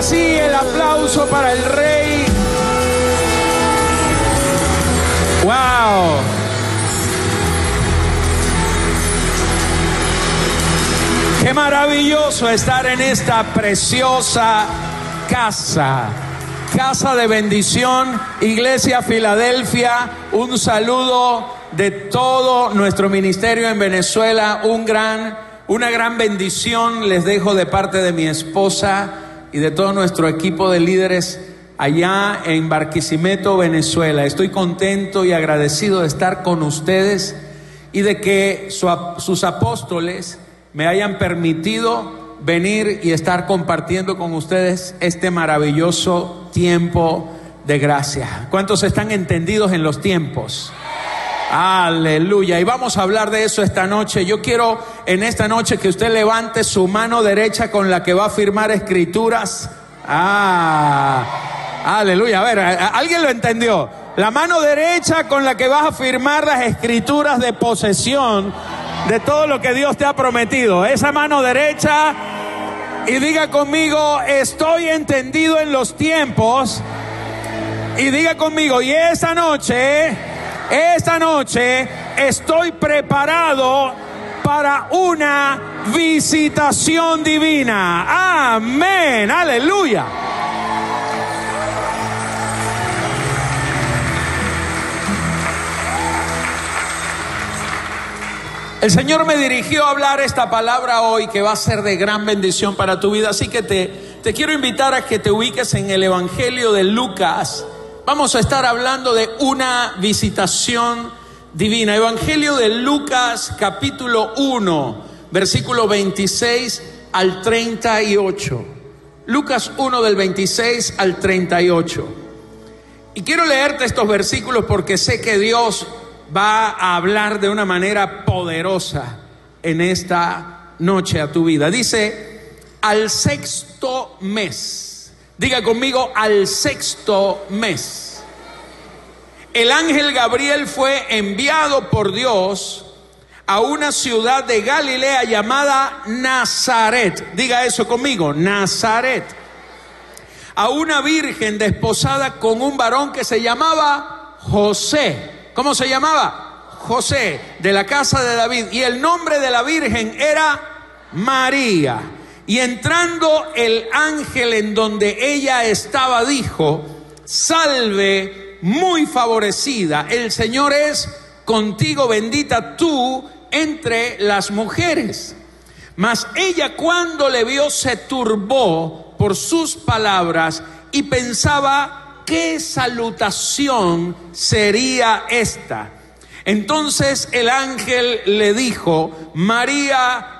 Ahora sí, el aplauso para el rey. ¡Wow! Qué maravilloso estar en esta preciosa casa. Casa de bendición, Iglesia Filadelfia. Un saludo de todo nuestro ministerio en Venezuela. Un gran, una gran bendición les dejo de parte de mi esposa y de todo nuestro equipo de líderes allá en Barquisimeto, Venezuela. Estoy contento y agradecido de estar con ustedes y de que sus apóstoles me hayan permitido venir y estar compartiendo con ustedes este maravilloso tiempo de gracia. ¿Cuántos están entendidos en los tiempos? Aleluya. Y vamos a hablar de eso esta noche. Yo quiero en esta noche que usted levante su mano derecha con la que va a firmar escrituras. Ah, aleluya. A ver, ¿alguien lo entendió? La mano derecha con la que vas a firmar las escrituras de posesión de todo lo que Dios te ha prometido. Esa mano derecha y diga conmigo, estoy entendido en los tiempos. Y diga conmigo, y esta noche, esta noche estoy preparado para una visitación divina. Amén, aleluya. El Señor me dirigió a hablar esta palabra hoy que va a ser de gran bendición para tu vida. Así que te, te quiero invitar a que te ubiques en el Evangelio de Lucas. Vamos a estar hablando de una visitación divina. Evangelio de Lucas capítulo 1, versículo 26 al 38. Lucas 1 del 26 al 38. Y quiero leerte estos versículos porque sé que Dios va a hablar de una manera poderosa en esta noche a tu vida. Dice, al sexto mes, diga conmigo, al sexto mes, el ángel Gabriel fue enviado por Dios a una ciudad de Galilea llamada Nazaret. Diga eso conmigo, Nazaret. A una virgen desposada con un varón que se llamaba José ¿Cómo se llamaba? José, de la casa de David. Y el nombre de la Virgen era María. Y entrando el ángel en donde ella estaba, dijo, salve muy favorecida, el Señor es contigo bendita tú entre las mujeres. Mas ella cuando le vio se turbó por sus palabras y pensaba ¿qué salutación sería esta? Entonces el ángel le dijo, María,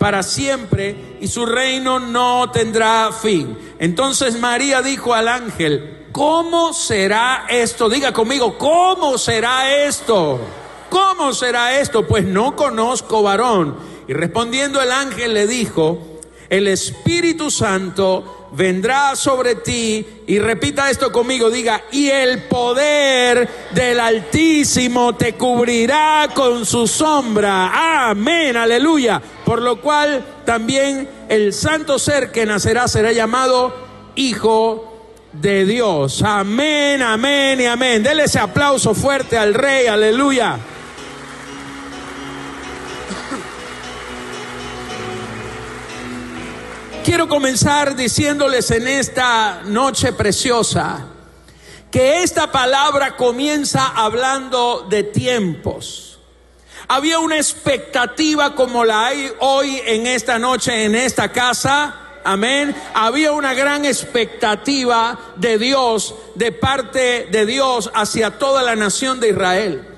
para siempre, y su reino no tendrá fin. Entonces María dijo al ángel, ¿cómo será esto? Diga conmigo, ¿cómo será esto? ¿Cómo será esto? Pues no conozco varón. Y respondiendo el ángel le dijo, el Espíritu Santo vendrá sobre ti y repita esto conmigo, diga, y el poder del Altísimo te cubrirá con su sombra. Amén, aleluya. Por lo cual también el santo ser que nacerá será llamado Hijo de Dios. Amén, amén y amén. Dele ese aplauso fuerte al Rey, aleluya. Quiero comenzar diciéndoles en esta noche preciosa que esta palabra comienza hablando de tiempos. Había una expectativa como la hay hoy en esta noche en esta casa. Amén. Había una gran expectativa de Dios, de parte de Dios hacia toda la nación de Israel.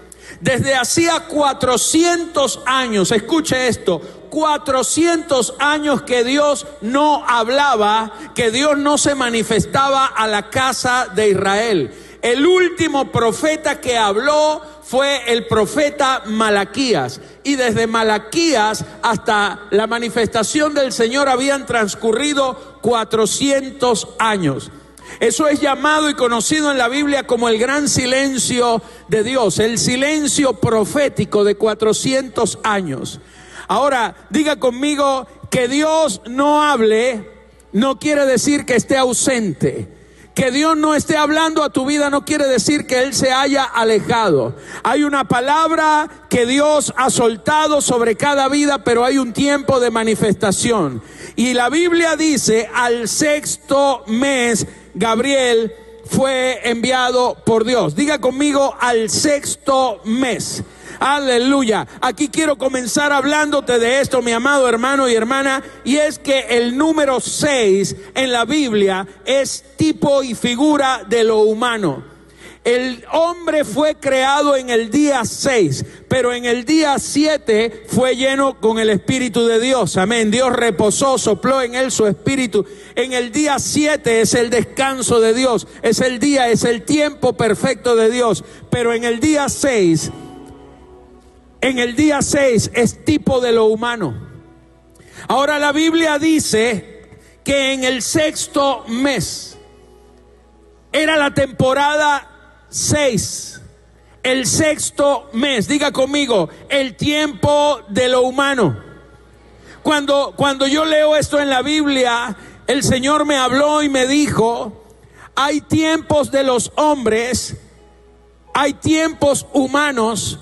Desde hacía 400 años, escuche esto, 400 años que Dios no hablaba, que Dios no se manifestaba a la casa de Israel. El último profeta que habló fue el profeta Malaquías. Y desde Malaquías hasta la manifestación del Señor habían transcurrido 400 años. Eso es llamado y conocido en la Biblia como el gran silencio de Dios, el silencio profético de 400 años. Ahora, diga conmigo que Dios no hable, no quiere decir que esté ausente. Que Dios no esté hablando a tu vida no quiere decir que Él se haya alejado. Hay una palabra que Dios ha soltado sobre cada vida, pero hay un tiempo de manifestación. Y la Biblia dice, al sexto mes, Gabriel fue enviado por Dios. Diga conmigo, al sexto mes. Aleluya. Aquí quiero comenzar hablándote de esto, mi amado hermano y hermana, y es que el número 6 en la Biblia es tipo y figura de lo humano. El hombre fue creado en el día 6, pero en el día 7 fue lleno con el Espíritu de Dios. Amén. Dios reposó, sopló en él su Espíritu. En el día 7 es el descanso de Dios, es el día, es el tiempo perfecto de Dios. Pero en el día 6 en el día 6 es tipo de lo humano. Ahora la Biblia dice que en el sexto mes era la temporada 6. El sexto mes, diga conmigo, el tiempo de lo humano. Cuando, cuando yo leo esto en la Biblia, el Señor me habló y me dijo, hay tiempos de los hombres, hay tiempos humanos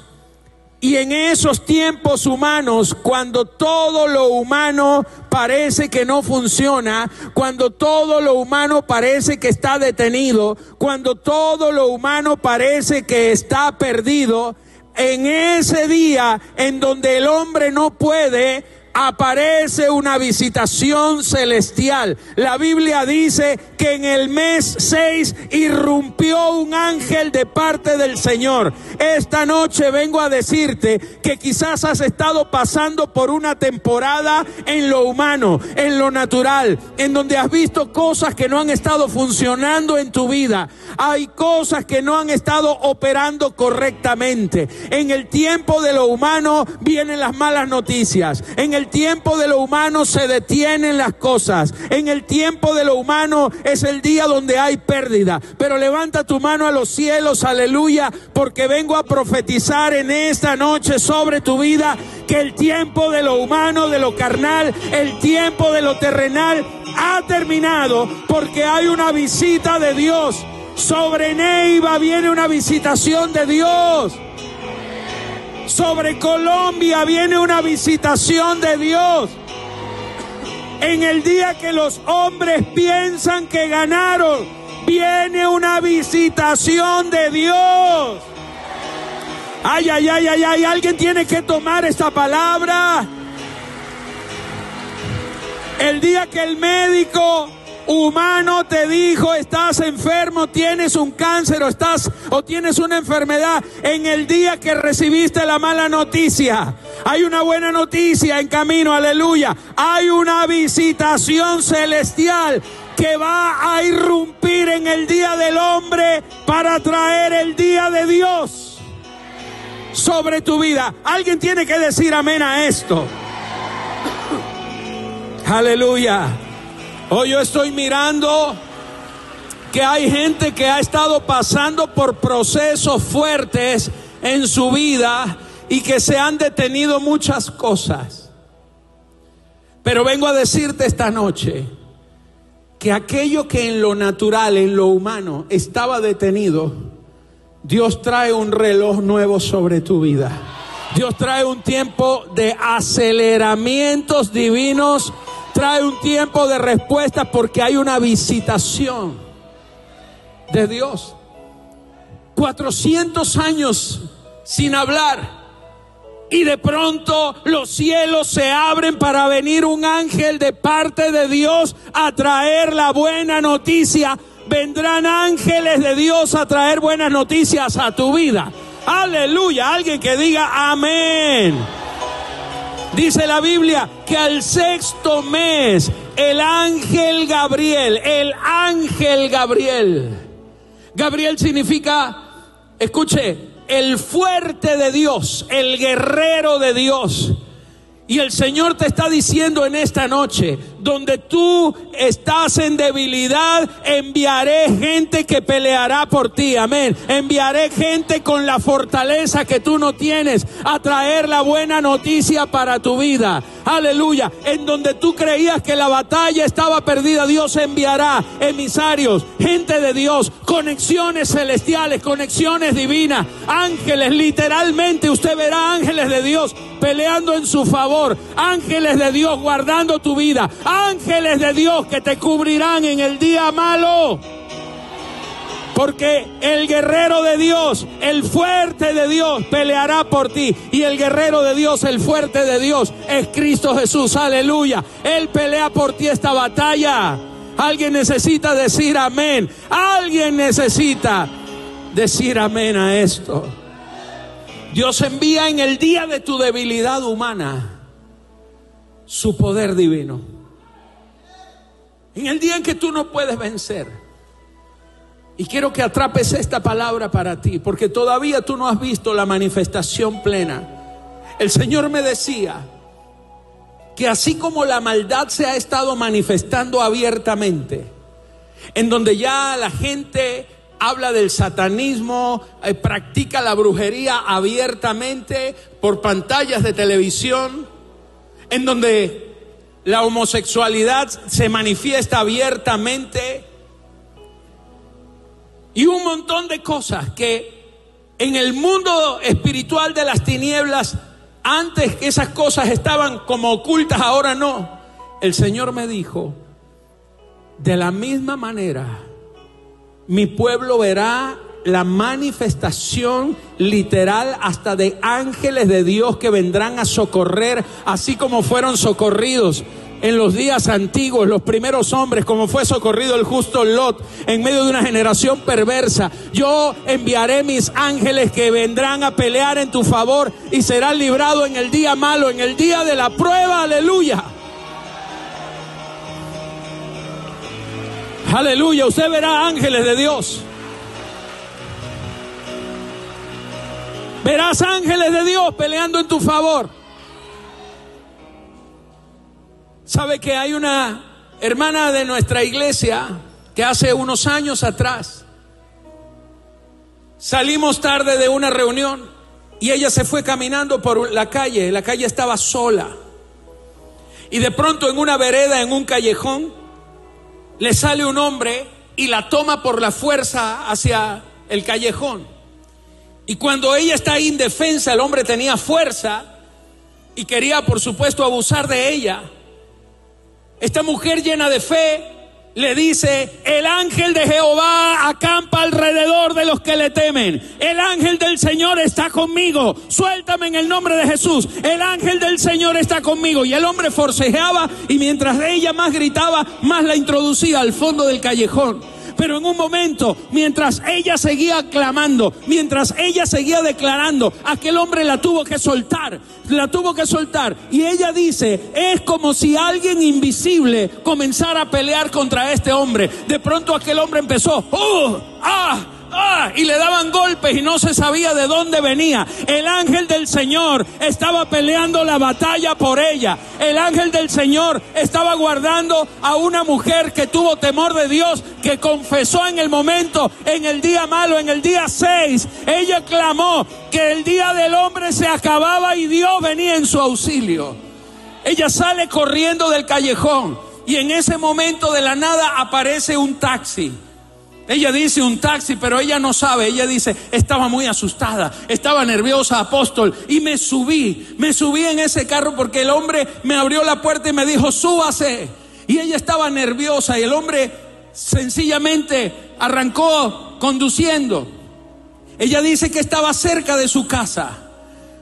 y en esos tiempos humanos, cuando todo lo humano parece que no funciona, cuando todo lo humano parece que está detenido, cuando todo lo humano parece que está perdido, en ese día en donde el hombre no puede, aparece una visitación celestial. La Biblia dice que en el mes 6 irrumpió un ángel de parte del Señor. Esta noche vengo a decirte que quizás has estado pasando por una temporada en lo humano, en lo natural, en donde has visto cosas que no han estado funcionando en tu vida. Hay cosas que no han estado operando correctamente. En el tiempo de lo humano vienen las malas noticias. En el tiempo de lo humano se detienen las cosas. En el tiempo de lo humano es el día donde hay pérdida. Pero levanta tu mano a los cielos, aleluya, porque vengo a profetizar en esta noche sobre tu vida que el tiempo de lo humano, de lo carnal, el tiempo de lo terrenal ha terminado porque hay una visita de Dios. Sobre Neiva viene una visitación de Dios. Sobre Colombia viene una visitación de Dios. En el día que los hombres piensan que ganaron, viene una visitación de Dios. Ay, ay, ay, ay, ay, alguien tiene que tomar esta palabra. El día que el médico humano te dijo, estás enfermo, tienes un cáncer o estás o tienes una enfermedad en el día que recibiste la mala noticia. Hay una buena noticia en camino, aleluya. Hay una visitación celestial que va a irrumpir en el día del hombre para traer el día de Dios sobre tu vida. Alguien tiene que decir amén a esto. Aleluya. Hoy yo estoy mirando que hay gente que ha estado pasando por procesos fuertes en su vida y que se han detenido muchas cosas. Pero vengo a decirte esta noche que aquello que en lo natural, en lo humano, estaba detenido, Dios trae un reloj nuevo sobre tu vida. Dios trae un tiempo de aceleramientos divinos trae un tiempo de respuesta porque hay una visitación de Dios. 400 años sin hablar. Y de pronto los cielos se abren para venir un ángel de parte de Dios a traer la buena noticia. Vendrán ángeles de Dios a traer buenas noticias a tu vida. Aleluya. Alguien que diga amén. Dice la Biblia que al sexto mes el ángel Gabriel, el ángel Gabriel, Gabriel significa, escuche, el fuerte de Dios, el guerrero de Dios. Y el Señor te está diciendo en esta noche, donde tú estás en debilidad, enviaré gente que peleará por ti. Amén. Enviaré gente con la fortaleza que tú no tienes a traer la buena noticia para tu vida. Aleluya. En donde tú creías que la batalla estaba perdida, Dios enviará emisarios, gente de Dios, conexiones celestiales, conexiones divinas, ángeles. Literalmente usted verá ángeles de Dios peleando en su favor, ángeles de Dios guardando tu vida ángeles de Dios que te cubrirán en el día malo. Porque el guerrero de Dios, el fuerte de Dios, peleará por ti. Y el guerrero de Dios, el fuerte de Dios, es Cristo Jesús. Aleluya. Él pelea por ti esta batalla. Alguien necesita decir amén. Alguien necesita decir amén a esto. Dios envía en el día de tu debilidad humana su poder divino. En el día en que tú no puedes vencer. Y quiero que atrapes esta palabra para ti, porque todavía tú no has visto la manifestación plena. El Señor me decía que así como la maldad se ha estado manifestando abiertamente, en donde ya la gente habla del satanismo, eh, practica la brujería abiertamente por pantallas de televisión, en donde la homosexualidad se manifiesta abiertamente y un montón de cosas que en el mundo espiritual de las tinieblas, antes esas cosas estaban como ocultas, ahora no. El Señor me dijo, de la misma manera, mi pueblo verá la manifestación literal hasta de ángeles de Dios que vendrán a socorrer, así como fueron socorridos en los días antiguos, los primeros hombres, como fue socorrido el justo Lot en medio de una generación perversa. Yo enviaré mis ángeles que vendrán a pelear en tu favor y serán librado en el día malo, en el día de la prueba. Aleluya. Aleluya. Usted verá ángeles de Dios. Verás ángeles de Dios peleando en tu favor. ¿Sabe que hay una hermana de nuestra iglesia que hace unos años atrás salimos tarde de una reunión y ella se fue caminando por la calle, la calle estaba sola. Y de pronto en una vereda, en un callejón, le sale un hombre y la toma por la fuerza hacia el callejón. Y cuando ella está indefensa, el hombre tenía fuerza y quería, por supuesto, abusar de ella. Esta mujer llena de fe le dice, el ángel de Jehová acampa alrededor de los que le temen. El ángel del Señor está conmigo. Suéltame en el nombre de Jesús. El ángel del Señor está conmigo. Y el hombre forcejeaba y mientras ella más gritaba, más la introducía al fondo del callejón. Pero en un momento, mientras ella seguía clamando, mientras ella seguía declarando, aquel hombre la tuvo que soltar, la tuvo que soltar. Y ella dice, es como si alguien invisible comenzara a pelear contra este hombre. De pronto aquel hombre empezó, ¡oh! ¡ah! ¡Ah! y le daban golpes y no se sabía de dónde venía. El ángel del Señor estaba peleando la batalla por ella. El ángel del Señor estaba guardando a una mujer que tuvo temor de Dios, que confesó en el momento, en el día malo, en el día 6. Ella clamó que el día del hombre se acababa y Dios venía en su auxilio. Ella sale corriendo del callejón y en ese momento de la nada aparece un taxi. Ella dice un taxi, pero ella no sabe. Ella dice, estaba muy asustada, estaba nerviosa, apóstol. Y me subí, me subí en ese carro porque el hombre me abrió la puerta y me dijo, súbase. Y ella estaba nerviosa y el hombre sencillamente arrancó conduciendo. Ella dice que estaba cerca de su casa,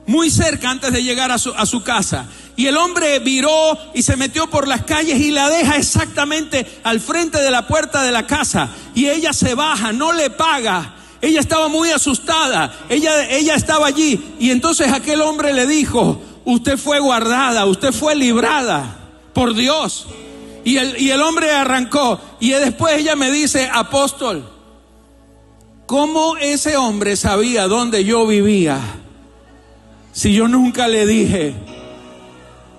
muy cerca antes de llegar a su, a su casa. Y el hombre viró y se metió por las calles y la deja exactamente al frente de la puerta de la casa. Y ella se baja, no le paga. Ella estaba muy asustada. Ella, ella estaba allí. Y entonces aquel hombre le dijo, usted fue guardada, usted fue librada por Dios. Y el, y el hombre arrancó. Y después ella me dice, apóstol, ¿cómo ese hombre sabía dónde yo vivía? Si yo nunca le dije,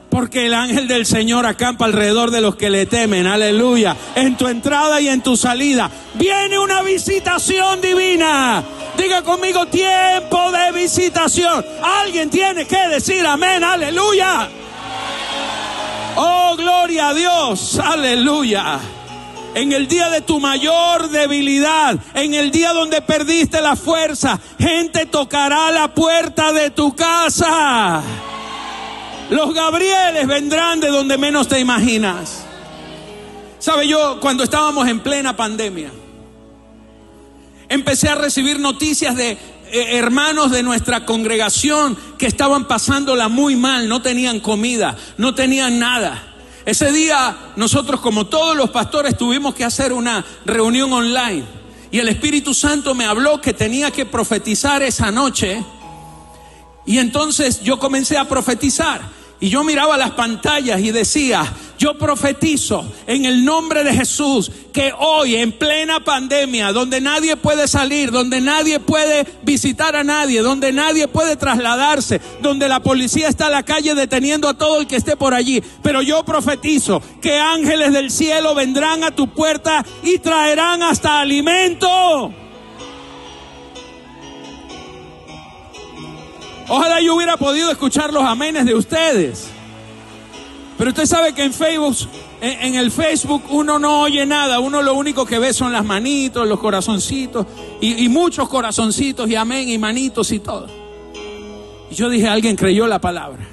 porque el ángel del Señor acampa alrededor de los que le temen, aleluya, en tu entrada y en tu salida. Viene una visitación divina. Diga conmigo tiempo de visitación. Alguien tiene que decir amén, aleluya. Oh, gloria a Dios, aleluya. En el día de tu mayor debilidad, en el día donde perdiste la fuerza, gente tocará la puerta de tu casa. Los Gabrieles vendrán de donde menos te imaginas. Sabe yo, cuando estábamos en plena pandemia, empecé a recibir noticias de eh, hermanos de nuestra congregación que estaban pasándola muy mal, no tenían comida, no tenían nada. Ese día nosotros como todos los pastores tuvimos que hacer una reunión online y el Espíritu Santo me habló que tenía que profetizar esa noche y entonces yo comencé a profetizar. Y yo miraba las pantallas y decía, yo profetizo en el nombre de Jesús que hoy en plena pandemia, donde nadie puede salir, donde nadie puede visitar a nadie, donde nadie puede trasladarse, donde la policía está en la calle deteniendo a todo el que esté por allí, pero yo profetizo que ángeles del cielo vendrán a tu puerta y traerán hasta alimento. Ojalá yo hubiera podido escuchar los amenes de ustedes. Pero usted sabe que en Facebook, en, el Facebook uno no oye nada, uno lo único que ve son las manitos, los corazoncitos, y, y muchos corazoncitos y amén y manitos y todo. Y yo dije, alguien creyó la palabra.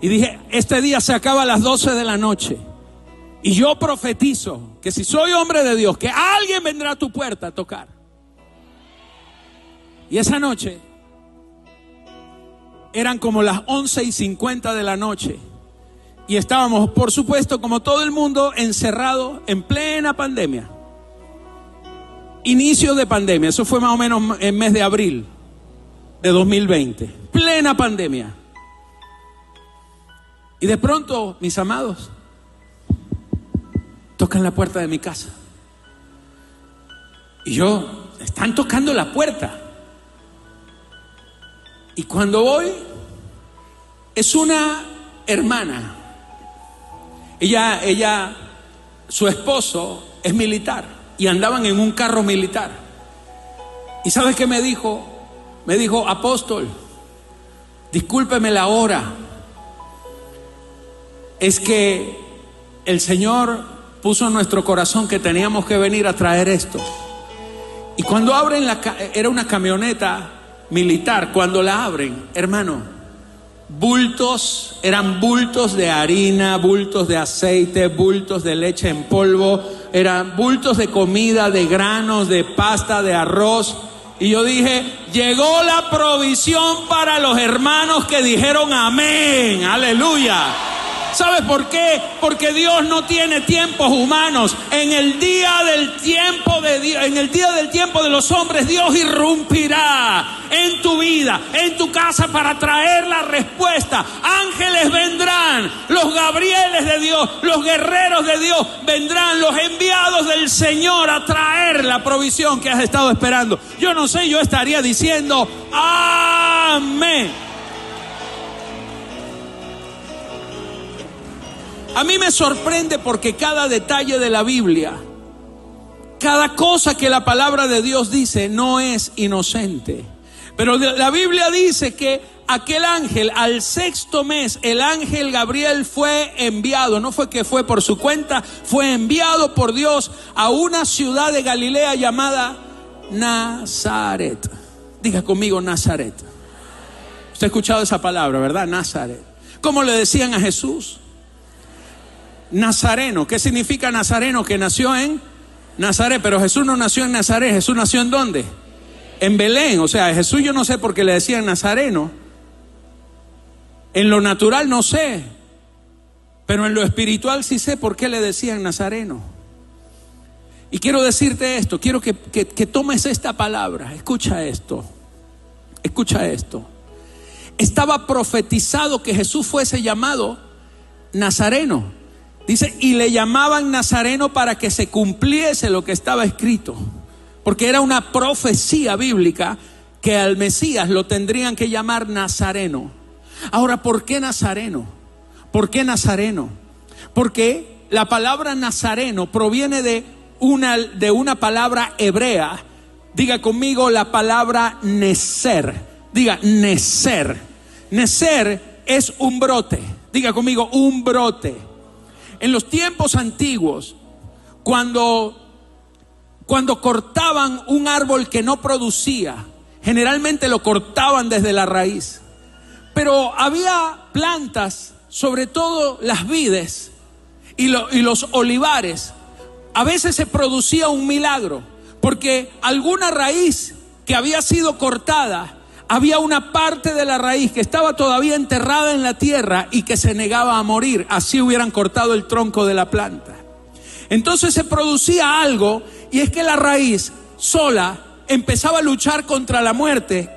Y dije, este día se acaba a las 12 de la noche. Y yo profetizo que si soy hombre de Dios, que alguien vendrá a tu puerta a tocar. Y esa noche eran como las 11 y 50 de la noche. Y estábamos, por supuesto, como todo el mundo, encerrado en plena pandemia. Inicio de pandemia, eso fue más o menos en mes de abril de 2020. Plena pandemia. Y de pronto, mis amados, tocan la puerta de mi casa. Y yo, están tocando la puerta. Y cuando voy, es una hermana. Ella, ella, su esposo es militar y andaban en un carro militar. ¿Y sabes qué me dijo? Me dijo, apóstol, discúlpeme la hora. Es que el Señor puso en nuestro corazón que teníamos que venir a traer esto. Y cuando abren la, era una camioneta militar, cuando la abren, hermano, bultos, eran bultos de harina, bultos de aceite, bultos de leche en polvo, eran bultos de comida, de granos, de pasta, de arroz. Y yo dije, llegó la provisión para los hermanos que dijeron amén, aleluya. ¿Sabes por qué? Porque Dios no tiene tiempos humanos. En el día del tiempo de Dios, en el día del tiempo de los hombres, Dios irrumpirá en tu vida, en tu casa para traer la respuesta. Ángeles vendrán, los Gabrieles de Dios, los guerreros de Dios vendrán, los enviados del Señor a traer la provisión que has estado esperando. Yo no sé, yo estaría diciendo amén. A mí me sorprende porque cada detalle de la Biblia, cada cosa que la palabra de Dios dice no es inocente. Pero la Biblia dice que aquel ángel, al sexto mes, el ángel Gabriel fue enviado, no fue que fue por su cuenta, fue enviado por Dios a una ciudad de Galilea llamada Nazaret. Diga conmigo Nazaret. Usted ha escuchado esa palabra, ¿verdad? Nazaret. ¿Cómo le decían a Jesús? Nazareno. ¿Qué significa Nazareno? Que nació en Nazaret, pero Jesús no nació en Nazaret, Jesús nació en dónde? En Belén. O sea, Jesús yo no sé por qué le decían Nazareno. En lo natural no sé, pero en lo espiritual sí sé por qué le decían Nazareno. Y quiero decirte esto, quiero que, que tomes esta palabra, escucha esto, escucha esto. estaba profetizado que Jesús fuese llamado Nazareno. Dice, y le llamaban Nazareno para que se cumpliese lo que estaba escrito, porque era una profecía bíblica que al Mesías lo tendrían que llamar Nazareno. Ahora, ¿por qué Nazareno? ¿Por qué Nazareno? Porque la palabra Nazareno proviene de una, de una palabra hebrea. Diga conmigo la palabra Neser. Diga Neser. Neser es un brote. Diga conmigo un brote. En los tiempos antiguos, cuando, cuando cortaban un árbol que no producía, generalmente lo cortaban desde la raíz. Pero había plantas, sobre todo las vides y, y los olivares, a veces se producía un milagro, porque alguna raíz que había sido cortada, había una parte de la raíz que estaba todavía enterrada en la tierra y que se negaba a morir, así hubieran cortado el tronco de la planta. Entonces se producía algo y es que la raíz sola empezaba a luchar contra la muerte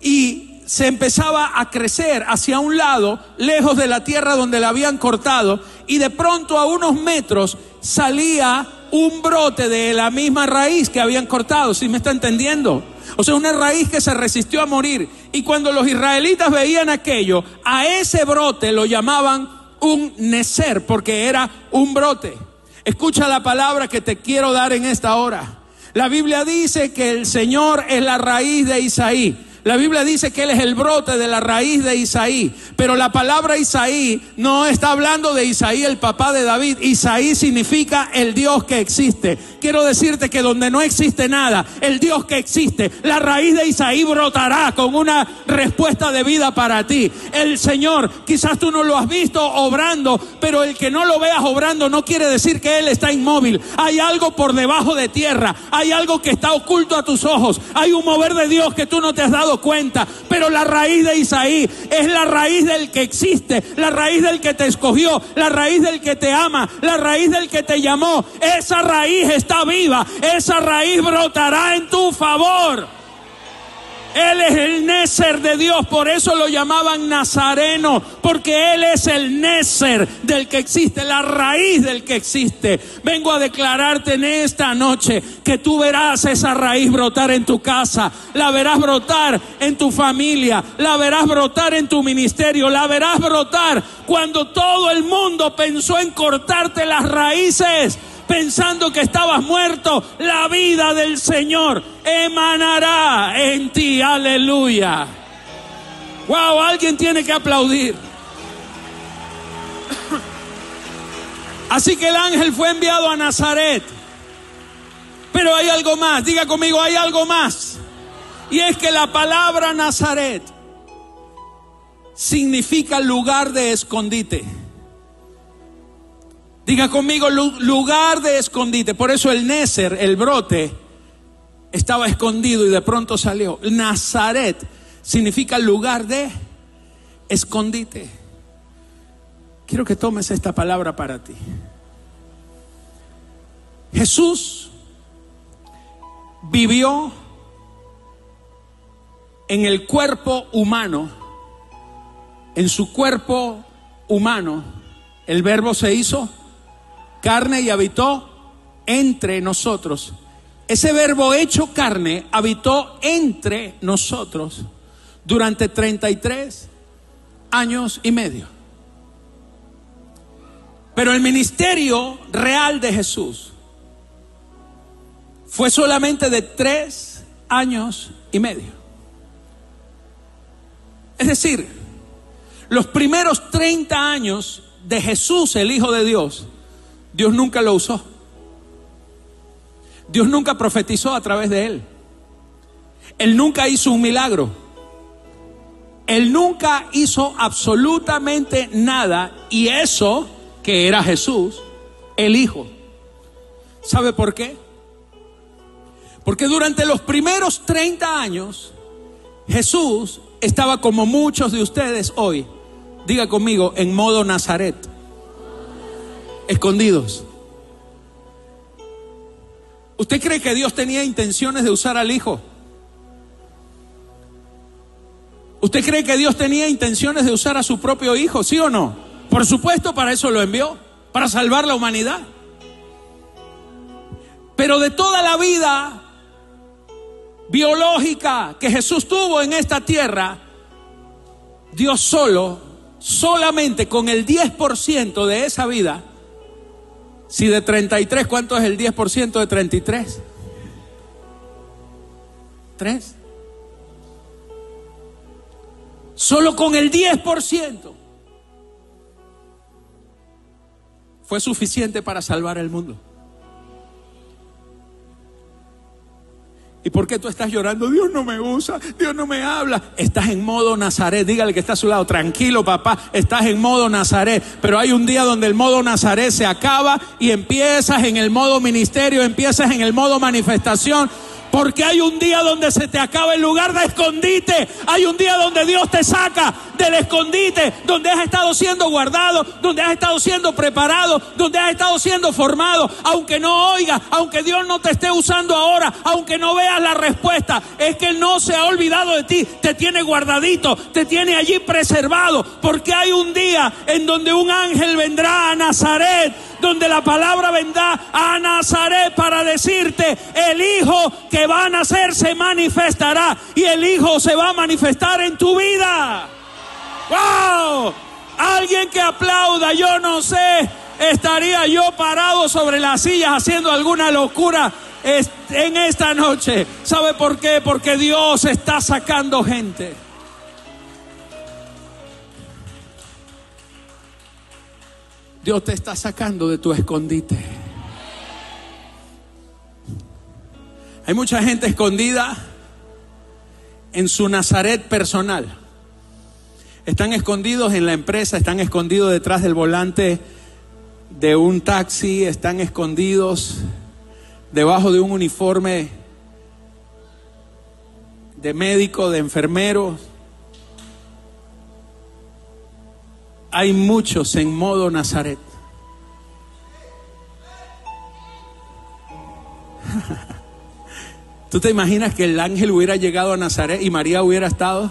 y se empezaba a crecer hacia un lado, lejos de la tierra donde la habían cortado, y de pronto a unos metros salía un brote de la misma raíz que habían cortado, ¿sí me está entendiendo? O sea, una raíz que se resistió a morir. Y cuando los israelitas veían aquello, a ese brote lo llamaban un necer, porque era un brote. Escucha la palabra que te quiero dar en esta hora. La Biblia dice que el Señor es la raíz de Isaí. La Biblia dice que Él es el brote de la raíz de Isaí, pero la palabra Isaí no está hablando de Isaí, el papá de David. Isaí significa el Dios que existe. Quiero decirte que donde no existe nada, el Dios que existe, la raíz de Isaí brotará con una respuesta de vida para ti. El Señor, quizás tú no lo has visto obrando, pero el que no lo veas obrando no quiere decir que Él está inmóvil. Hay algo por debajo de tierra, hay algo que está oculto a tus ojos, hay un mover de Dios que tú no te has dado cuenta, pero la raíz de Isaí es la raíz del que existe, la raíz del que te escogió, la raíz del que te ama, la raíz del que te llamó. Esa raíz está viva, esa raíz brotará en tu favor. Él es el Nézer de Dios, por eso lo llamaban Nazareno, porque Él es el Nézer del que existe, la raíz del que existe. Vengo a declararte en esta noche que tú verás esa raíz brotar en tu casa, la verás brotar en tu familia, la verás brotar en tu ministerio, la verás brotar cuando todo el mundo pensó en cortarte las raíces pensando que estabas muerto, la vida del Señor emanará en ti. Aleluya. Wow, alguien tiene que aplaudir. Así que el ángel fue enviado a Nazaret. Pero hay algo más, diga conmigo, hay algo más. Y es que la palabra Nazaret significa lugar de escondite. Diga conmigo, lugar de escondite. Por eso el Nézer, el brote, estaba escondido y de pronto salió. Nazaret significa lugar de escondite. Quiero que tomes esta palabra para ti. Jesús vivió en el cuerpo humano, en su cuerpo humano, el verbo se hizo carne y habitó entre nosotros. Ese verbo hecho carne habitó entre nosotros durante 33 años y medio. Pero el ministerio real de Jesús fue solamente de tres años y medio. Es decir, los primeros 30 años de Jesús, el Hijo de Dios, Dios nunca lo usó. Dios nunca profetizó a través de él. Él nunca hizo un milagro. Él nunca hizo absolutamente nada. Y eso, que era Jesús, el Hijo. ¿Sabe por qué? Porque durante los primeros 30 años, Jesús estaba como muchos de ustedes hoy, diga conmigo, en modo Nazaret escondidos. ¿Usted cree que Dios tenía intenciones de usar al Hijo? ¿Usted cree que Dios tenía intenciones de usar a su propio hijo, sí o no? Por supuesto, para eso lo envió, para salvar la humanidad. Pero de toda la vida biológica que Jesús tuvo en esta tierra, Dios solo, solamente con el 10% de esa vida, si de 33, ¿cuánto es el 10% de 33? ¿Tres? Solo con el 10% fue suficiente para salvar el mundo. ¿Y por qué tú estás llorando? Dios no me usa, Dios no me habla. Estás en modo Nazaret. Dígale que está a su lado. Tranquilo, papá. Estás en modo Nazaret. Pero hay un día donde el modo Nazaret se acaba y empiezas en el modo ministerio, empiezas en el modo manifestación. Porque hay un día donde se te acaba el lugar de escondite. Hay un día donde Dios te saca del escondite, donde has estado siendo guardado, donde has estado siendo preparado, donde has estado siendo formado. Aunque no oigas, aunque Dios no te esté usando ahora, aunque no veas la respuesta, es que Él no se ha olvidado de ti. Te tiene guardadito, te tiene allí preservado. Porque hay un día en donde un ángel vendrá a Nazaret donde la palabra vendrá a Nazaret para decirte, el Hijo que va a nacer se manifestará y el Hijo se va a manifestar en tu vida. ¡Wow! Alguien que aplauda, yo no sé, estaría yo parado sobre las sillas haciendo alguna locura en esta noche. ¿Sabe por qué? Porque Dios está sacando gente. Dios te está sacando de tu escondite. Hay mucha gente escondida en su Nazaret personal. Están escondidos en la empresa, están escondidos detrás del volante de un taxi, están escondidos debajo de un uniforme de médico, de enfermero, hay muchos en modo Nazaret. ¿Tú te imaginas que el ángel hubiera llegado a Nazaret y María hubiera estado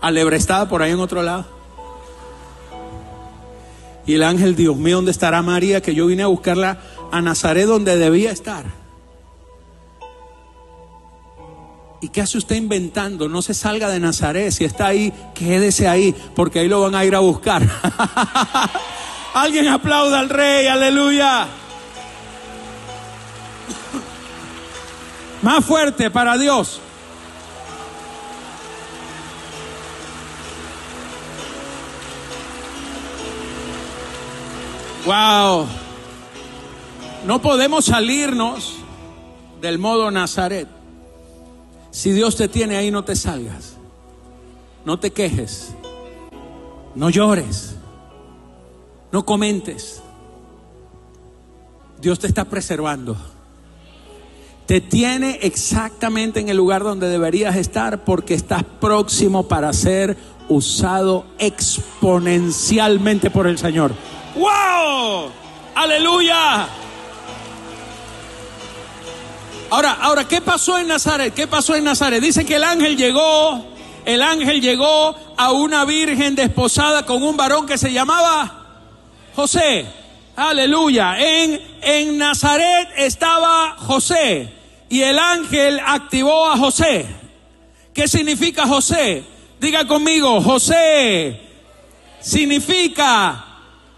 alebrestada por ahí en otro lado? Y el ángel, Dios mío, ¿dónde estará María? Que yo vine a buscarla a Nazaret donde debía estar. ¿Y qué hace usted inventando? No se salga de Nazaret. Si está ahí, quédese ahí, porque ahí lo van a ir a buscar. Alguien aplauda al rey, aleluya. Más fuerte para Dios. Wow. No podemos salirnos del modo Nazaret. Si Dios te tiene ahí, no te salgas. No te quejes. No llores. No comentes. Dios te está preservando. Te tiene exactamente en el lugar donde deberías estar porque estás próximo para ser usado exponencialmente por el Señor. ¡Wow! ¡Aleluya! Ahora, ahora, ¿qué pasó en Nazaret? ¿Qué pasó en Nazaret? Dice que el ángel llegó, el ángel llegó a una virgen desposada con un varón que se llamaba José. Aleluya. En, en Nazaret estaba José y el ángel activó a José. ¿Qué significa José? Diga conmigo, José significa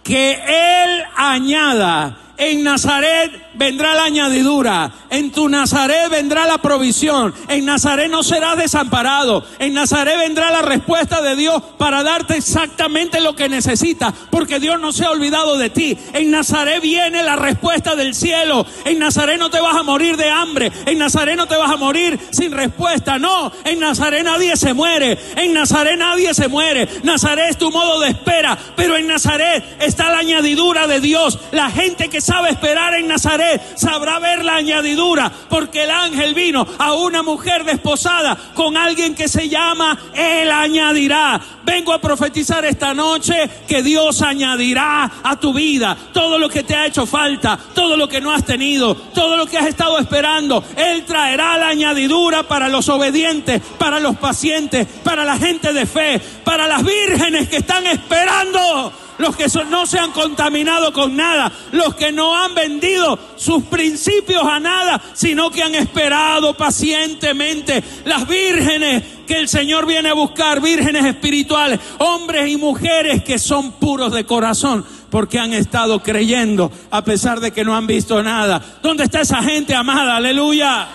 que él añada en Nazaret vendrá la añadidura. En tu Nazaret vendrá la provisión. En Nazaret no serás desamparado. En Nazaret vendrá la respuesta de Dios para darte exactamente lo que necesitas. Porque Dios no se ha olvidado de ti. En Nazaret viene la respuesta del cielo. En Nazaret no te vas a morir de hambre. En Nazaret no te vas a morir sin respuesta. No, en Nazaret nadie se muere. En Nazaret nadie se muere. Nazaret es tu modo de espera. Pero en Nazaret está la añadidura de Dios. La gente que sabe esperar en Nazaret Sabrá ver la añadidura, porque el ángel vino a una mujer desposada con alguien que se llama Él añadirá. Vengo a profetizar esta noche que Dios añadirá a tu vida todo lo que te ha hecho falta, todo lo que no has tenido, todo lo que has estado esperando. Él traerá la añadidura para los obedientes, para los pacientes, para la gente de fe, para las vírgenes que están esperando los que no se han contaminado con nada, los que no han vendido sus principios a nada, sino que han esperado pacientemente, las vírgenes que el Señor viene a buscar, vírgenes espirituales, hombres y mujeres que son puros de corazón, porque han estado creyendo a pesar de que no han visto nada. ¿Dónde está esa gente amada? Aleluya.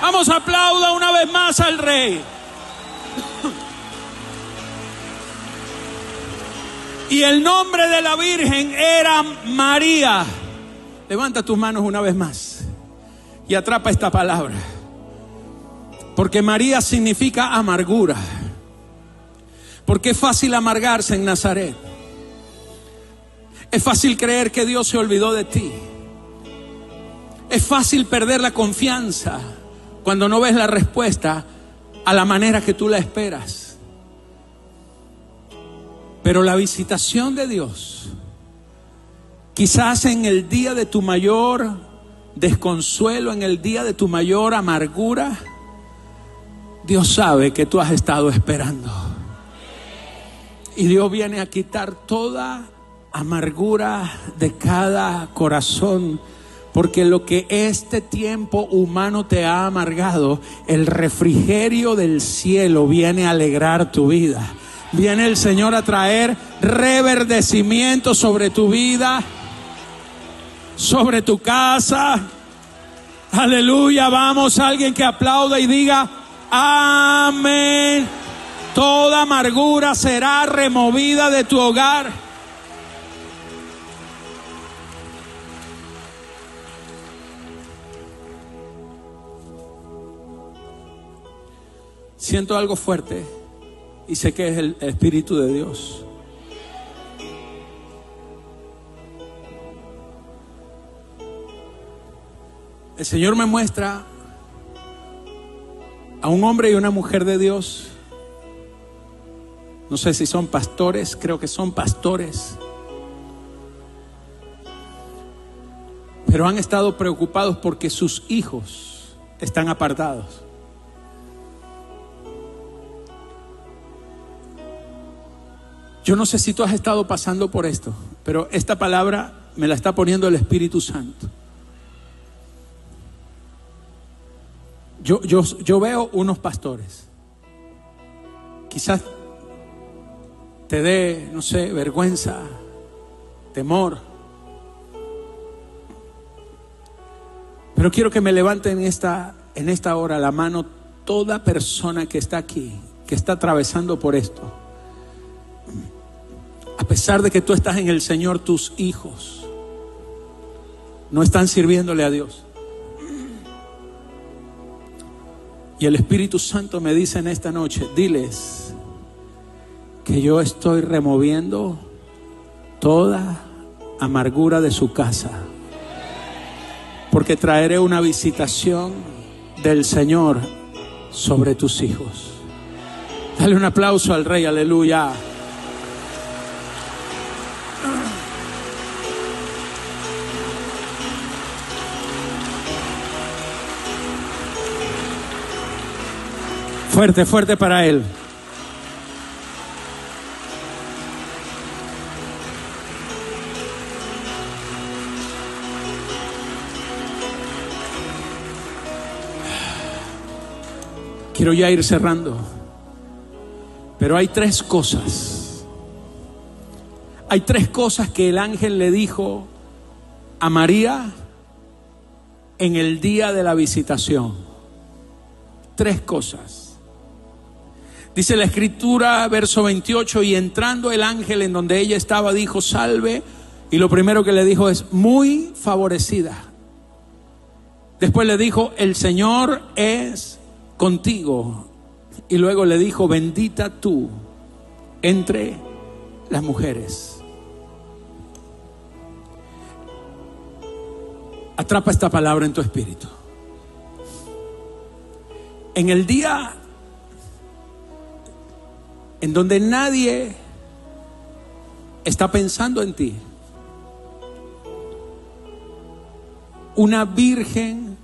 Vamos, aplauda una vez más al Rey. Y el nombre de la Virgen era María. Levanta tus manos una vez más y atrapa esta palabra. Porque María significa amargura. Porque es fácil amargarse en Nazaret. Es fácil creer que Dios se olvidó de ti. Es fácil perder la confianza cuando no ves la respuesta a la manera que tú la esperas. Pero la visitación de Dios, quizás en el día de tu mayor desconsuelo, en el día de tu mayor amargura, Dios sabe que tú has estado esperando. Y Dios viene a quitar toda amargura de cada corazón. Porque lo que este tiempo humano te ha amargado, el refrigerio del cielo viene a alegrar tu vida. Viene el Señor a traer reverdecimiento sobre tu vida, sobre tu casa. Aleluya, vamos, alguien que aplauda y diga, amén. Toda amargura será removida de tu hogar. Siento algo fuerte y sé que es el Espíritu de Dios. El Señor me muestra a un hombre y una mujer de Dios. No sé si son pastores, creo que son pastores. Pero han estado preocupados porque sus hijos están apartados. Yo no sé si tú has estado pasando por esto, pero esta palabra me la está poniendo el Espíritu Santo. Yo, yo, yo veo unos pastores. Quizás te dé, no sé, vergüenza, temor. Pero quiero que me levanten en esta, en esta hora la mano toda persona que está aquí, que está atravesando por esto pesar de que tú estás en el Señor, tus hijos no están sirviéndole a Dios. Y el Espíritu Santo me dice en esta noche, diles que yo estoy removiendo toda amargura de su casa. Porque traeré una visitación del Señor sobre tus hijos. Dale un aplauso al Rey, aleluya. Fuerte, fuerte para Él. Quiero ya ir cerrando. Pero hay tres cosas. Hay tres cosas que el ángel le dijo a María en el día de la visitación. Tres cosas. Dice la escritura, verso 28, y entrando el ángel en donde ella estaba, dijo, salve. Y lo primero que le dijo es, muy favorecida. Después le dijo, el Señor es contigo. Y luego le dijo, bendita tú entre las mujeres. Atrapa esta palabra en tu espíritu. En el día en donde nadie está pensando en ti, una virgen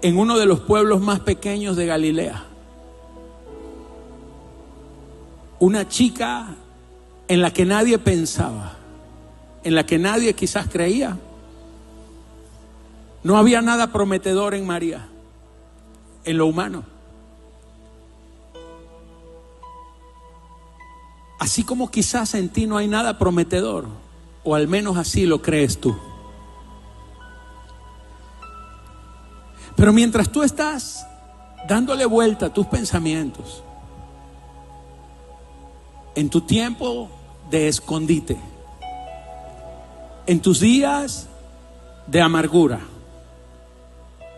en uno de los pueblos más pequeños de Galilea. Una chica en la que nadie pensaba, en la que nadie quizás creía. No había nada prometedor en María, en lo humano. Así como quizás en ti no hay nada prometedor, o al menos así lo crees tú. Pero mientras tú estás dándole vuelta a tus pensamientos, en tu tiempo de escondite, en tus días de amargura,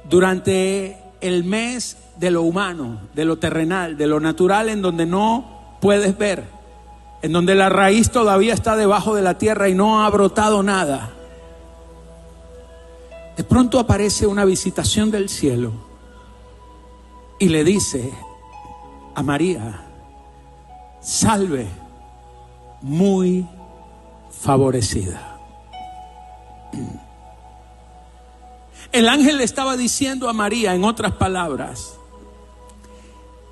durante el mes de lo humano, de lo terrenal, de lo natural, en donde no puedes ver, en donde la raíz todavía está debajo de la tierra y no ha brotado nada. De pronto aparece una visitación del cielo y le dice a María, salve, muy favorecida. El ángel le estaba diciendo a María, en otras palabras,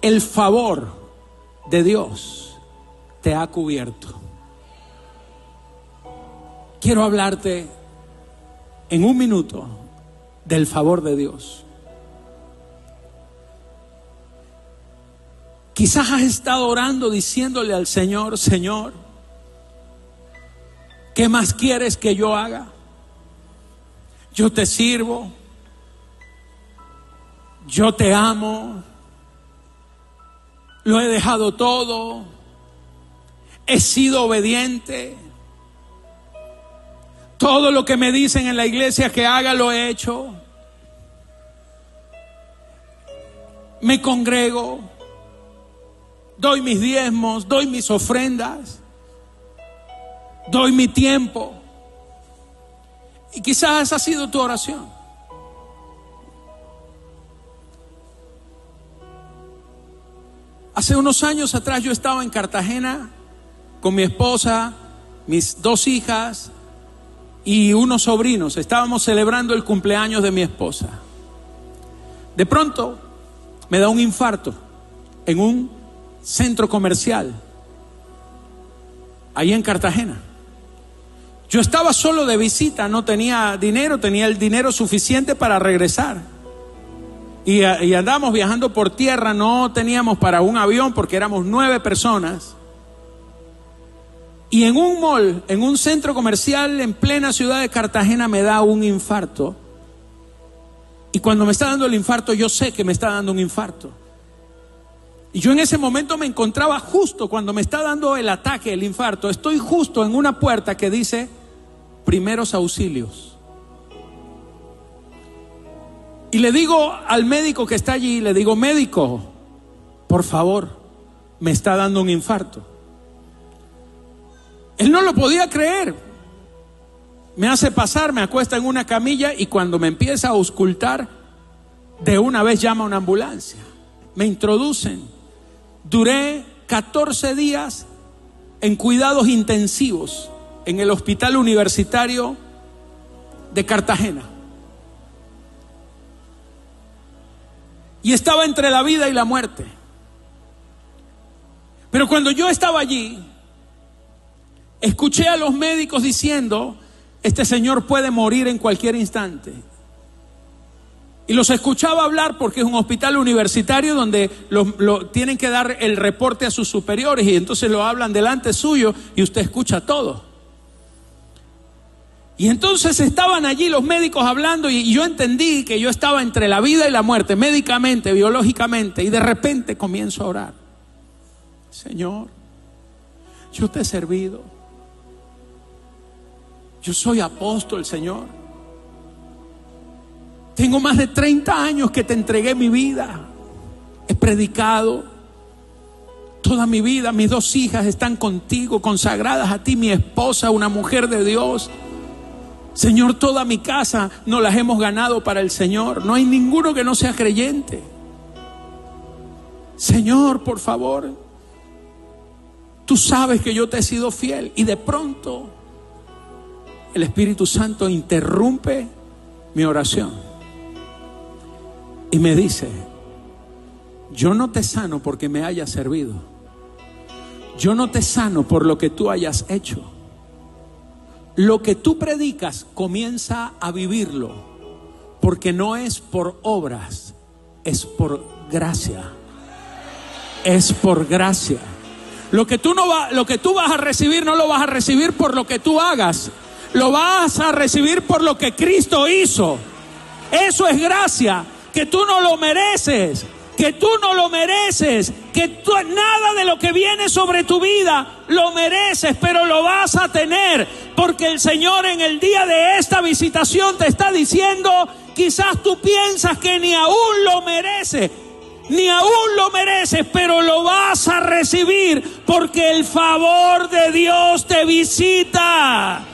el favor de Dios te ha cubierto. Quiero hablarte en un minuto del favor de Dios. Quizás has estado orando diciéndole al Señor, Señor, ¿qué más quieres que yo haga? Yo te sirvo, yo te amo, lo he dejado todo, he sido obediente, todo lo que me dicen en la iglesia que haga lo he hecho, me congrego doy mis diezmos, doy mis ofrendas, doy mi tiempo. Y quizás esa ha sido tu oración. Hace unos años atrás yo estaba en Cartagena con mi esposa, mis dos hijas y unos sobrinos. Estábamos celebrando el cumpleaños de mi esposa. De pronto me da un infarto en un centro comercial, ahí en Cartagena. Yo estaba solo de visita, no tenía dinero, tenía el dinero suficiente para regresar. Y, y andamos viajando por tierra, no teníamos para un avión porque éramos nueve personas. Y en un mall, en un centro comercial en plena ciudad de Cartagena me da un infarto. Y cuando me está dando el infarto, yo sé que me está dando un infarto. Y yo en ese momento me encontraba justo cuando me está dando el ataque, el infarto, estoy justo en una puerta que dice primeros auxilios. Y le digo al médico que está allí, le digo, médico, por favor, me está dando un infarto. Él no lo podía creer. Me hace pasar, me acuesta en una camilla y cuando me empieza a auscultar, de una vez llama a una ambulancia. Me introducen. Duré 14 días en cuidados intensivos en el Hospital Universitario de Cartagena. Y estaba entre la vida y la muerte. Pero cuando yo estaba allí, escuché a los médicos diciendo, este señor puede morir en cualquier instante. Y los escuchaba hablar porque es un hospital universitario donde lo, tienen que dar el reporte a sus superiores y entonces lo hablan delante suyo y usted escucha todo. Y entonces estaban allí los médicos hablando y yo entendí que yo estaba entre la vida y la muerte, médicamente, biológicamente, y de repente comienzo a orar. Señor, yo te he servido. Yo soy apóstol, Señor. Tengo más de 30 años que te entregué mi vida. He predicado toda mi vida. Mis dos hijas están contigo, consagradas a ti, mi esposa, una mujer de Dios. Señor, toda mi casa no las hemos ganado para el Señor. No hay ninguno que no sea creyente. Señor, por favor, tú sabes que yo te he sido fiel. Y de pronto el Espíritu Santo interrumpe mi oración y me dice, yo no te sano porque me hayas servido. Yo no te sano por lo que tú hayas hecho. Lo que tú predicas comienza a vivirlo, porque no es por obras, es por gracia. Es por gracia. Lo que tú no va, lo que tú vas a recibir no lo vas a recibir por lo que tú hagas, lo vas a recibir por lo que Cristo hizo. Eso es gracia, que tú no lo mereces, que tú no lo mereces, que tú, nada de lo que viene sobre tu vida lo mereces, pero lo vas a tener, porque el Señor en el día de esta visitación te está diciendo, quizás tú piensas que ni aún lo mereces, ni aún lo mereces, pero lo vas a recibir porque el favor de Dios te visita.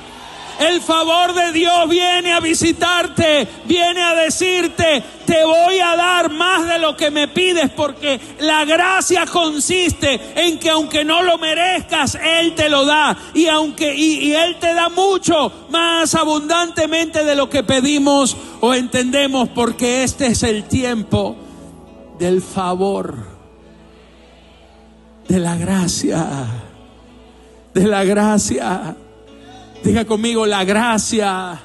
El favor de Dios viene a visitarte, viene a decirte, te voy a dar más de lo que me pides porque la gracia consiste en que aunque no lo merezcas, Él te lo da. Y aunque, y, Él te da mucho más abundantemente de lo que pedimos o entendemos porque este es el tiempo del favor, de la gracia, de la gracia. Diga conmigo, la gracia.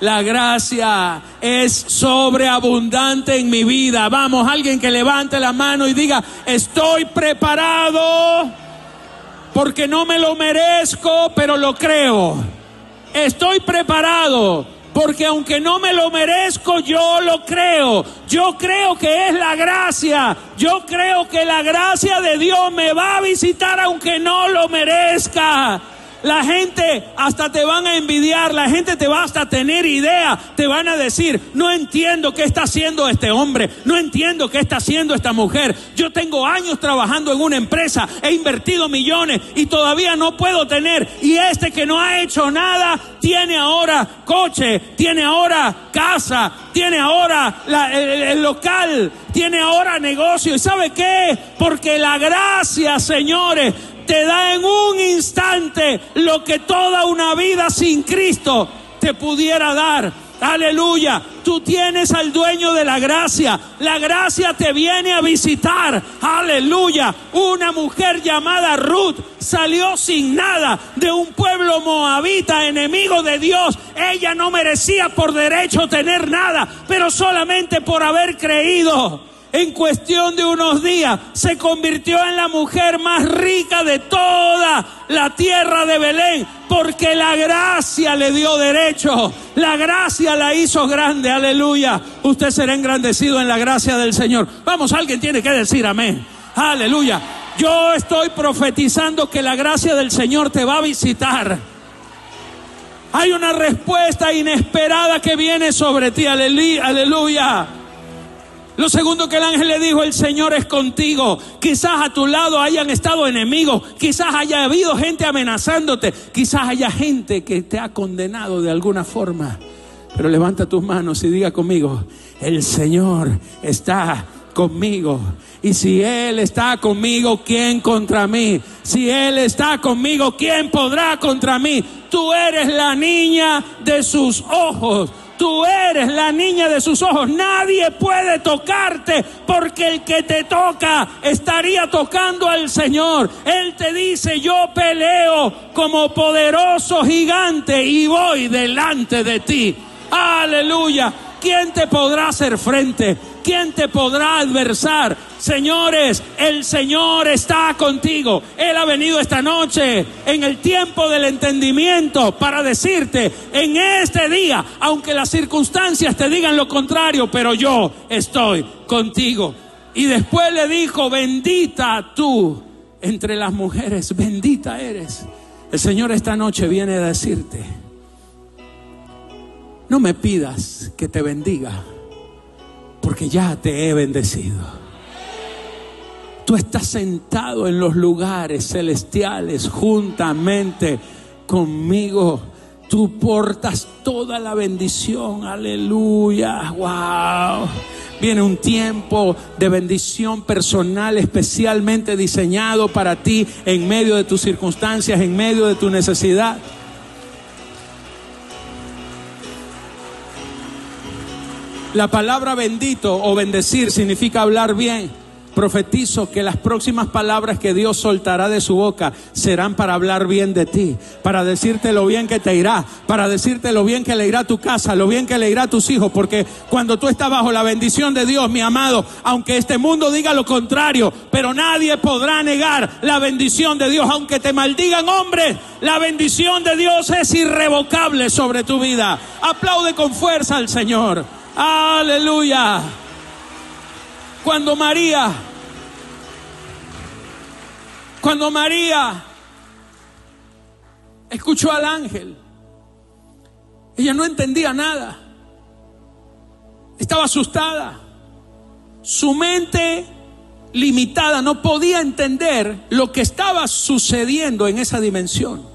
La gracia es sobreabundante en mi vida. Vamos, alguien que levante la mano y diga, estoy preparado porque no me lo merezco, pero lo creo. Estoy preparado porque aunque no me lo merezco, yo lo creo. Yo creo que es la gracia. Yo creo que la gracia de Dios me va a visitar aunque no lo merezca. La gente hasta te van a envidiar, la gente te va hasta tener idea, te van a decir, no entiendo qué está haciendo este hombre, no entiendo qué está haciendo esta mujer. Yo tengo años trabajando en una empresa, he invertido millones y todavía no puedo tener. Y este que no ha hecho nada, tiene ahora coche, tiene ahora casa, tiene ahora el local, tiene ahora negocio. ¿Y sabe qué? Porque la gracia, señores, te da en un instante lo que toda una vida sin Cristo te pudiera dar. Aleluya. Tú tienes al dueño de la gracia. La gracia te viene a visitar. Aleluya. Una mujer llamada Ruth salió sin nada de un pueblo moabita, enemigo de Dios. Ella no merecía por derecho tener nada, pero solamente por haber creído en cuestión de unos días se convirtió en la mujer más rica de toda la tierra de Belén, porque la gracia le dio derecho, la gracia la hizo grande, aleluya. Usted será engrandecido en la gracia del Señor. Vamos, alguien tiene que decir amén, aleluya. Yo estoy profetizando que la gracia del Señor te va a visitar. Hay una respuesta inesperada que viene sobre ti, aleluya. Lo segundo que el ángel le dijo, el Señor es contigo. Quizás a tu lado hayan estado enemigos, quizás haya habido gente amenazándote, quizás haya gente que te ha condenado de alguna forma. Pero levanta tus manos y diga conmigo, el Señor está conmigo. Y si Él está conmigo, ¿quién contra mí? Si Él está conmigo, ¿quién podrá contra mí? Tú eres la niña de sus ojos. Tú eres la niña de sus ojos. Nadie puede tocarte porque el que te toca estaría tocando al Señor. Él te dice, yo peleo como poderoso gigante y voy delante de ti. Aleluya. ¿Quién te podrá hacer frente? ¿Quién te podrá adversar? Señores, el Señor está contigo. Él ha venido esta noche en el tiempo del entendimiento para decirte, en este día, aunque las circunstancias te digan lo contrario, pero yo estoy contigo. Y después le dijo, bendita tú entre las mujeres, bendita eres. El Señor esta noche viene a decirte, no me pidas que te bendiga porque ya te he bendecido. Tú estás sentado en los lugares celestiales juntamente conmigo. Tú portas toda la bendición, aleluya, wow. Viene un tiempo de bendición personal especialmente diseñado para ti en medio de tus circunstancias, en medio de tu necesidad. La palabra bendito o bendecir significa hablar bien. Profetizo que las próximas palabras que Dios soltará de su boca serán para hablar bien de ti, para decirte lo bien que te irá, para decirte lo bien que le irá a tu casa, lo bien que le irá a tus hijos, porque cuando tú estás bajo la bendición de Dios, mi amado, aunque este mundo diga lo contrario, pero nadie podrá negar la bendición de Dios, aunque te maldigan hombres, la bendición de Dios es irrevocable sobre tu vida. Aplaude con fuerza al Señor. Aleluya. Cuando María, cuando María escuchó al ángel, ella no entendía nada. Estaba asustada. Su mente limitada no podía entender lo que estaba sucediendo en esa dimensión.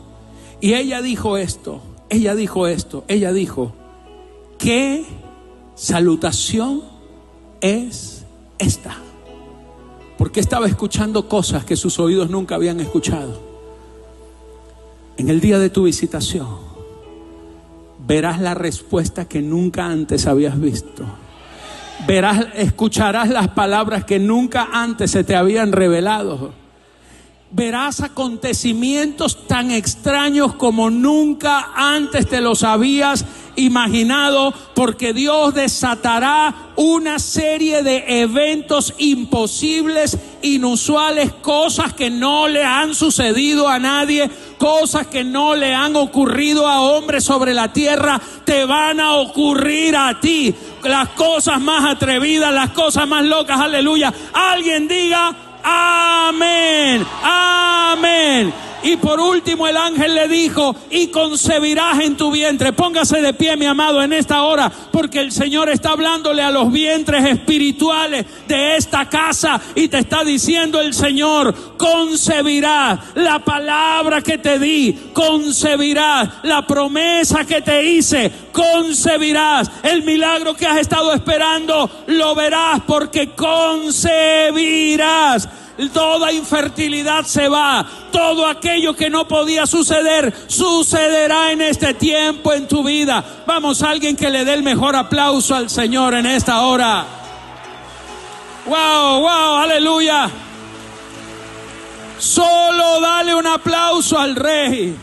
Y ella dijo esto, ella dijo esto, ella dijo, ¿qué salutación es esta. Porque estaba escuchando cosas que sus oídos nunca habían escuchado. En el día de tu visitación verás la respuesta que nunca antes habías visto. Verás, escucharás las palabras que nunca antes se te habían revelado verás acontecimientos tan extraños como nunca antes te los habías imaginado, porque Dios desatará una serie de eventos imposibles, inusuales, cosas que no le han sucedido a nadie, cosas que no le han ocurrido a hombres sobre la tierra, te van a ocurrir a ti. Las cosas más atrevidas, las cosas más locas, aleluya. Alguien diga, Amén, amén. Y por último el ángel le dijo, y concebirás en tu vientre. Póngase de pie, mi amado, en esta hora, porque el Señor está hablándole a los vientres espirituales de esta casa y te está diciendo el Señor, concebirás la palabra que te di, concebirás la promesa que te hice, concebirás el milagro que has estado esperando, lo verás porque concebirás toda infertilidad se va, todo aquello que no podía suceder, sucederá en este tiempo en tu vida. Vamos, alguien que le dé el mejor aplauso al Señor en esta hora. Wow, wow, aleluya. Solo dale un aplauso al Rey.